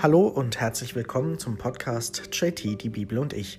Hallo und herzlich willkommen zum Podcast JT, die Bibel und ich.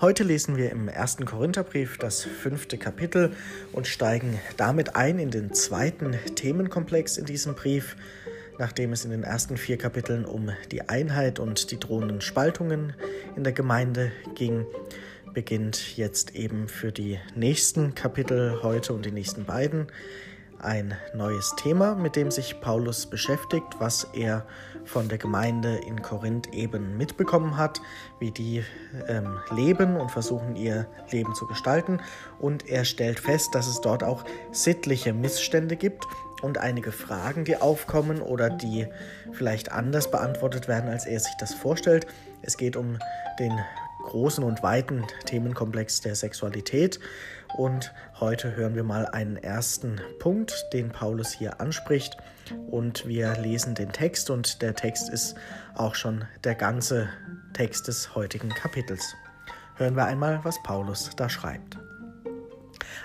Heute lesen wir im ersten Korintherbrief das fünfte Kapitel und steigen damit ein in den zweiten Themenkomplex in diesem Brief. Nachdem es in den ersten vier Kapiteln um die Einheit und die drohenden Spaltungen in der Gemeinde ging, beginnt jetzt eben für die nächsten Kapitel heute und die nächsten beiden ein neues Thema, mit dem sich Paulus beschäftigt, was er von der Gemeinde in Korinth eben mitbekommen hat, wie die ähm, leben und versuchen ihr Leben zu gestalten. Und er stellt fest, dass es dort auch sittliche Missstände gibt und einige Fragen, die aufkommen oder die vielleicht anders beantwortet werden, als er sich das vorstellt. Es geht um den großen und weiten Themenkomplex der Sexualität. Und heute hören wir mal einen ersten Punkt, den Paulus hier anspricht. Und wir lesen den Text und der Text ist auch schon der ganze Text des heutigen Kapitels. Hören wir einmal, was Paulus da schreibt.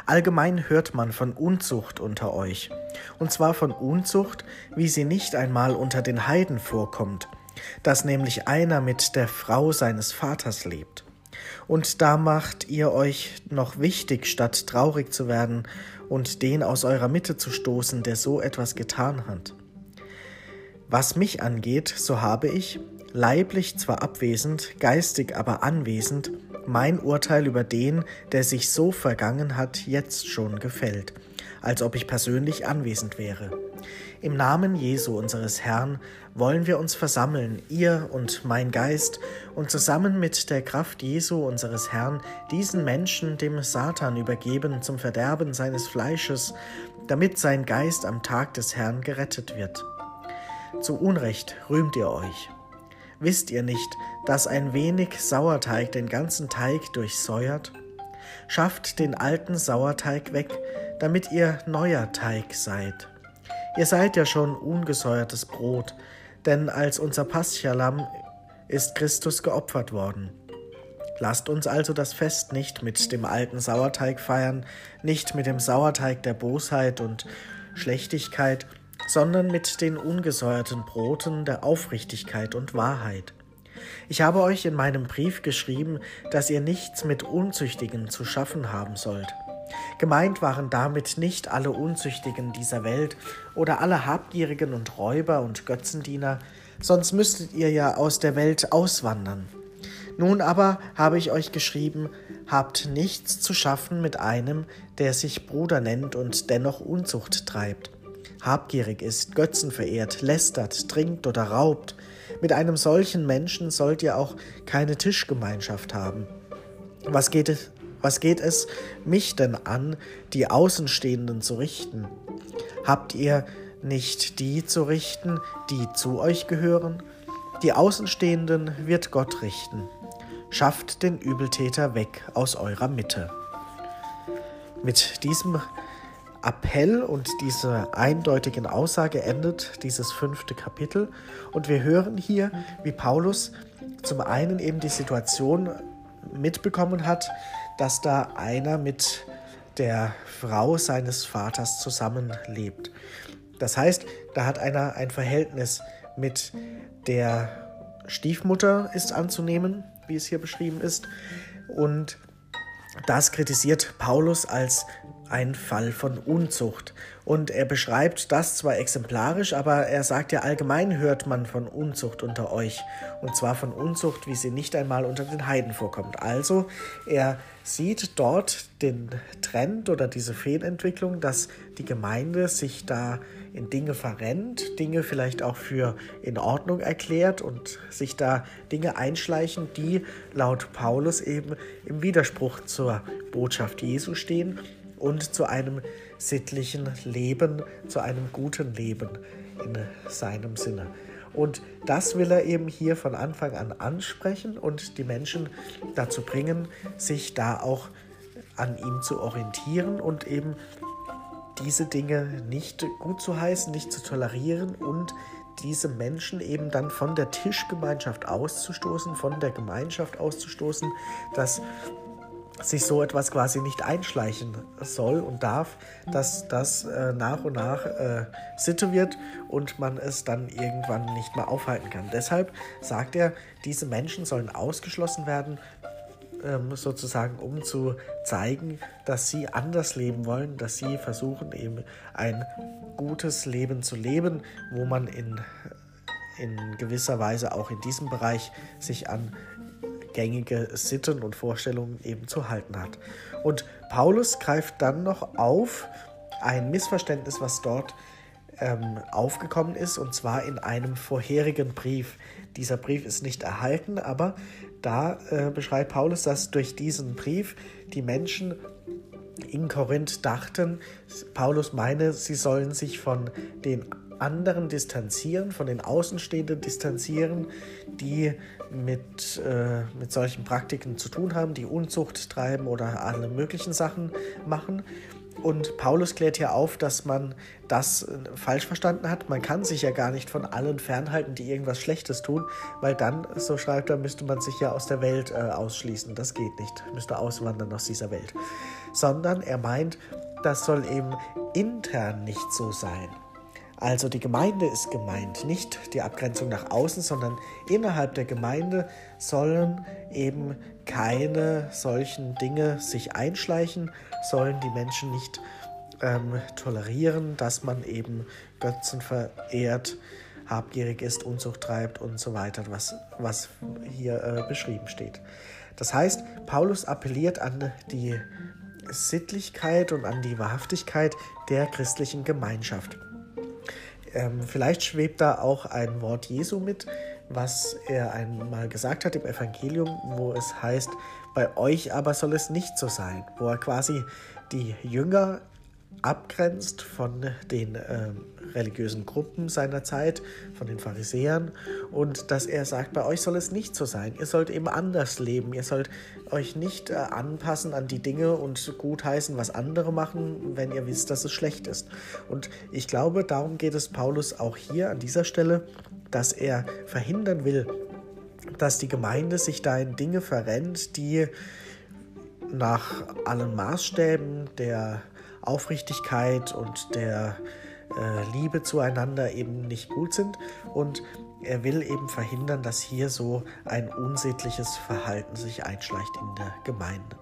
Allgemein hört man von Unzucht unter euch, und zwar von Unzucht, wie sie nicht einmal unter den Heiden vorkommt, dass nämlich einer mit der Frau seines Vaters lebt. Und da macht ihr euch noch wichtig, statt traurig zu werden und den aus eurer Mitte zu stoßen, der so etwas getan hat. Was mich angeht, so habe ich, leiblich zwar abwesend, geistig aber anwesend, mein Urteil über den, der sich so vergangen hat, jetzt schon gefällt, als ob ich persönlich anwesend wäre. Im Namen Jesu unseres Herrn wollen wir uns versammeln, ihr und mein Geist, und zusammen mit der Kraft Jesu unseres Herrn diesen Menschen dem Satan übergeben zum Verderben seines Fleisches, damit sein Geist am Tag des Herrn gerettet wird. Zu Unrecht rühmt ihr euch. Wisst ihr nicht, dass ein wenig Sauerteig den ganzen Teig durchsäuert? Schafft den alten Sauerteig weg, damit ihr neuer Teig seid. Ihr seid ja schon ungesäuertes Brot, denn als unser Paschalam ist Christus geopfert worden. Lasst uns also das Fest nicht mit dem alten Sauerteig feiern, nicht mit dem Sauerteig der Bosheit und Schlechtigkeit, sondern mit den ungesäuerten Broten der Aufrichtigkeit und Wahrheit. Ich habe euch in meinem Brief geschrieben, dass ihr nichts mit Unzüchtigen zu schaffen haben sollt. Gemeint waren damit nicht alle Unzüchtigen dieser Welt oder alle Habgierigen und Räuber und Götzendiener, sonst müsstet ihr ja aus der Welt auswandern. Nun aber habe ich euch geschrieben, habt nichts zu schaffen mit einem, der sich Bruder nennt und dennoch Unzucht treibt, habgierig ist, Götzen verehrt, lästert, trinkt oder raubt. Mit einem solchen Menschen sollt ihr auch keine Tischgemeinschaft haben. Was geht es, was geht es mich denn an, die Außenstehenden zu richten? Habt ihr nicht die zu richten, die zu euch gehören? Die Außenstehenden wird Gott richten. Schafft den Übeltäter weg aus eurer Mitte. Mit diesem Appell und dieser eindeutigen Aussage endet dieses fünfte Kapitel. Und wir hören hier, wie Paulus zum einen eben die Situation mitbekommen hat, dass da einer mit der Frau seines Vaters zusammenlebt. Das heißt, da hat einer ein Verhältnis mit der Stiefmutter ist anzunehmen, wie es hier beschrieben ist. Und das kritisiert Paulus als ein Fall von Unzucht. Und er beschreibt das zwar exemplarisch, aber er sagt ja allgemein hört man von Unzucht unter euch. Und zwar von Unzucht, wie sie nicht einmal unter den Heiden vorkommt. Also er sieht dort den Trend oder diese Fehlentwicklung, dass die Gemeinde sich da in Dinge verrennt, Dinge vielleicht auch für in Ordnung erklärt und sich da Dinge einschleichen, die laut Paulus eben im Widerspruch zur Botschaft Jesu stehen und zu einem sittlichen Leben, zu einem guten Leben in seinem Sinne. Und das will er eben hier von Anfang an ansprechen und die Menschen dazu bringen, sich da auch an ihm zu orientieren und eben diese Dinge nicht gut zu heißen, nicht zu tolerieren und diese Menschen eben dann von der Tischgemeinschaft auszustoßen, von der Gemeinschaft auszustoßen, dass sich so etwas quasi nicht einschleichen soll und darf, dass das äh, nach und nach äh, Sitte wird und man es dann irgendwann nicht mehr aufhalten kann. Deshalb sagt er, diese Menschen sollen ausgeschlossen werden, ähm, sozusagen um zu zeigen, dass sie anders leben wollen, dass sie versuchen eben ein gutes Leben zu leben, wo man in, in gewisser Weise auch in diesem Bereich sich an gängige Sitten und Vorstellungen eben zu halten hat. Und Paulus greift dann noch auf ein Missverständnis, was dort ähm, aufgekommen ist, und zwar in einem vorherigen Brief. Dieser Brief ist nicht erhalten, aber da äh, beschreibt Paulus, dass durch diesen Brief die Menschen in Korinth dachten, Paulus meine, sie sollen sich von den anderen distanzieren, von den Außenstehenden distanzieren, die mit, äh, mit solchen Praktiken zu tun haben, die Unzucht treiben oder alle möglichen Sachen machen. Und Paulus klärt hier auf, dass man das äh, falsch verstanden hat. Man kann sich ja gar nicht von allen fernhalten, die irgendwas Schlechtes tun, weil dann, so schreibt er, müsste man sich ja aus der Welt äh, ausschließen. Das geht nicht, müsste auswandern aus dieser Welt. Sondern er meint, das soll eben intern nicht so sein. Also die Gemeinde ist gemeint, nicht die Abgrenzung nach außen, sondern innerhalb der Gemeinde sollen eben keine solchen Dinge sich einschleichen, sollen die Menschen nicht ähm, tolerieren, dass man eben Götzen verehrt, habgierig ist, Unzucht treibt und so weiter, was, was hier äh, beschrieben steht. Das heißt, Paulus appelliert an die Sittlichkeit und an die Wahrhaftigkeit der christlichen Gemeinschaft. Ähm, vielleicht schwebt da auch ein Wort Jesu mit, was er einmal gesagt hat im Evangelium, wo es heißt, bei euch aber soll es nicht so sein, wo er quasi die Jünger abgrenzt von den äh, religiösen Gruppen seiner Zeit, von den Pharisäern und dass er sagt, bei euch soll es nicht so sein. Ihr sollt eben anders leben. Ihr sollt euch nicht äh, anpassen an die Dinge und gutheißen, was andere machen, wenn ihr wisst, dass es schlecht ist. Und ich glaube, darum geht es Paulus auch hier an dieser Stelle, dass er verhindern will, dass die Gemeinde sich da in Dinge verrennt, die nach allen Maßstäben der Aufrichtigkeit und der äh, Liebe zueinander eben nicht gut sind. Und er will eben verhindern, dass hier so ein unsittliches Verhalten sich einschleicht in der Gemeinde.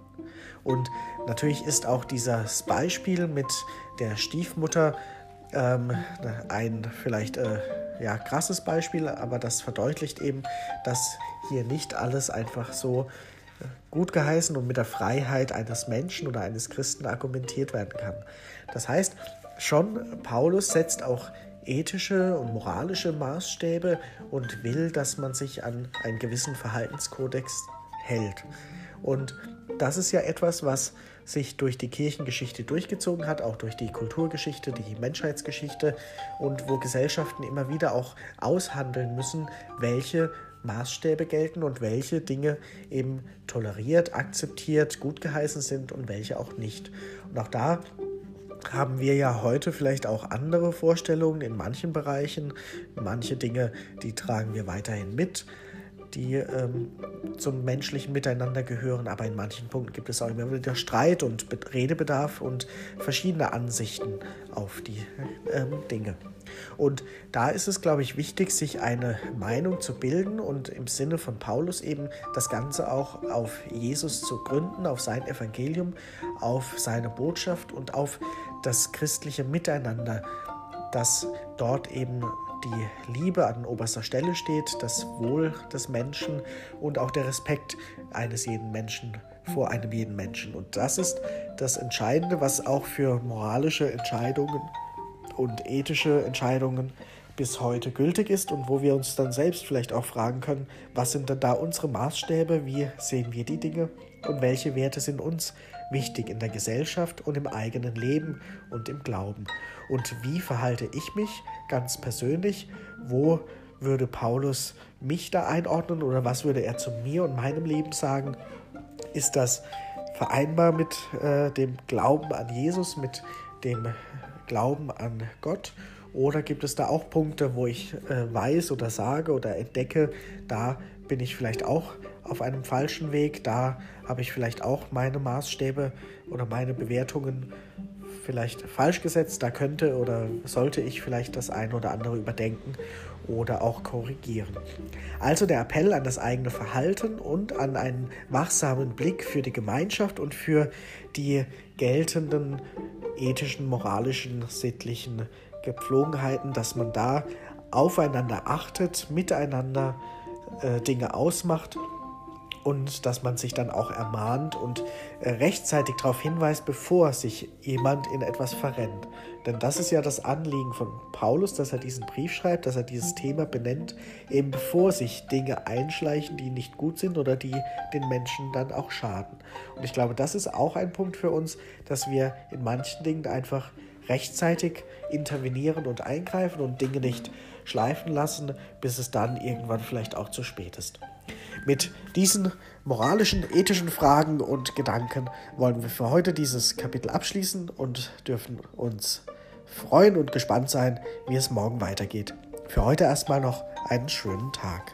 Und natürlich ist auch dieses Beispiel mit der Stiefmutter ähm, ein vielleicht äh, ja, krasses Beispiel, aber das verdeutlicht eben, dass hier nicht alles einfach so gut geheißen und mit der Freiheit eines Menschen oder eines Christen argumentiert werden kann. Das heißt, schon Paulus setzt auch ethische und moralische Maßstäbe und will, dass man sich an einen gewissen Verhaltenskodex hält. Und das ist ja etwas, was sich durch die Kirchengeschichte durchgezogen hat, auch durch die Kulturgeschichte, die Menschheitsgeschichte und wo Gesellschaften immer wieder auch aushandeln müssen, welche Maßstäbe gelten und welche Dinge eben toleriert, akzeptiert, gut geheißen sind und welche auch nicht. Und auch da haben wir ja heute vielleicht auch andere Vorstellungen in manchen Bereichen. Manche Dinge, die tragen wir weiterhin mit die ähm, zum menschlichen Miteinander gehören, aber in manchen Punkten gibt es auch immer wieder Streit und Redebedarf und verschiedene Ansichten auf die ähm, Dinge. Und da ist es, glaube ich, wichtig, sich eine Meinung zu bilden und im Sinne von Paulus eben das Ganze auch auf Jesus zu gründen, auf sein Evangelium, auf seine Botschaft und auf das christliche Miteinander, das dort eben die Liebe an oberster Stelle steht, das Wohl des Menschen und auch der Respekt eines jeden Menschen vor einem jeden Menschen. Und das ist das Entscheidende, was auch für moralische Entscheidungen und ethische Entscheidungen bis heute gültig ist und wo wir uns dann selbst vielleicht auch fragen können, was sind denn da unsere Maßstäbe, wie sehen wir die Dinge und welche Werte sind uns wichtig in der Gesellschaft und im eigenen Leben und im Glauben. Und wie verhalte ich mich ganz persönlich? Wo würde Paulus mich da einordnen oder was würde er zu mir und meinem Leben sagen? Ist das vereinbar mit äh, dem Glauben an Jesus, mit dem Glauben an Gott? Oder gibt es da auch Punkte, wo ich äh, weiß oder sage oder entdecke, da bin ich vielleicht auch auf einem falschen Weg. Da habe ich vielleicht auch meine Maßstäbe oder meine Bewertungen vielleicht falsch gesetzt. Da könnte oder sollte ich vielleicht das eine oder andere überdenken oder auch korrigieren. Also der Appell an das eigene Verhalten und an einen wachsamen Blick für die Gemeinschaft und für die geltenden ethischen, moralischen, sittlichen Gepflogenheiten, dass man da aufeinander achtet, miteinander äh, Dinge ausmacht und dass man sich dann auch ermahnt und äh, rechtzeitig darauf hinweist, bevor sich jemand in etwas verrennt. Denn das ist ja das Anliegen von Paulus, dass er diesen Brief schreibt, dass er dieses Thema benennt, eben bevor sich Dinge einschleichen, die nicht gut sind oder die den Menschen dann auch schaden. Und ich glaube, das ist auch ein Punkt für uns, dass wir in manchen Dingen einfach rechtzeitig intervenieren und eingreifen und Dinge nicht schleifen lassen, bis es dann irgendwann vielleicht auch zu spät ist. Mit diesen moralischen, ethischen Fragen und Gedanken wollen wir für heute dieses Kapitel abschließen und dürfen uns freuen und gespannt sein, wie es morgen weitergeht. Für heute erstmal noch einen schönen Tag.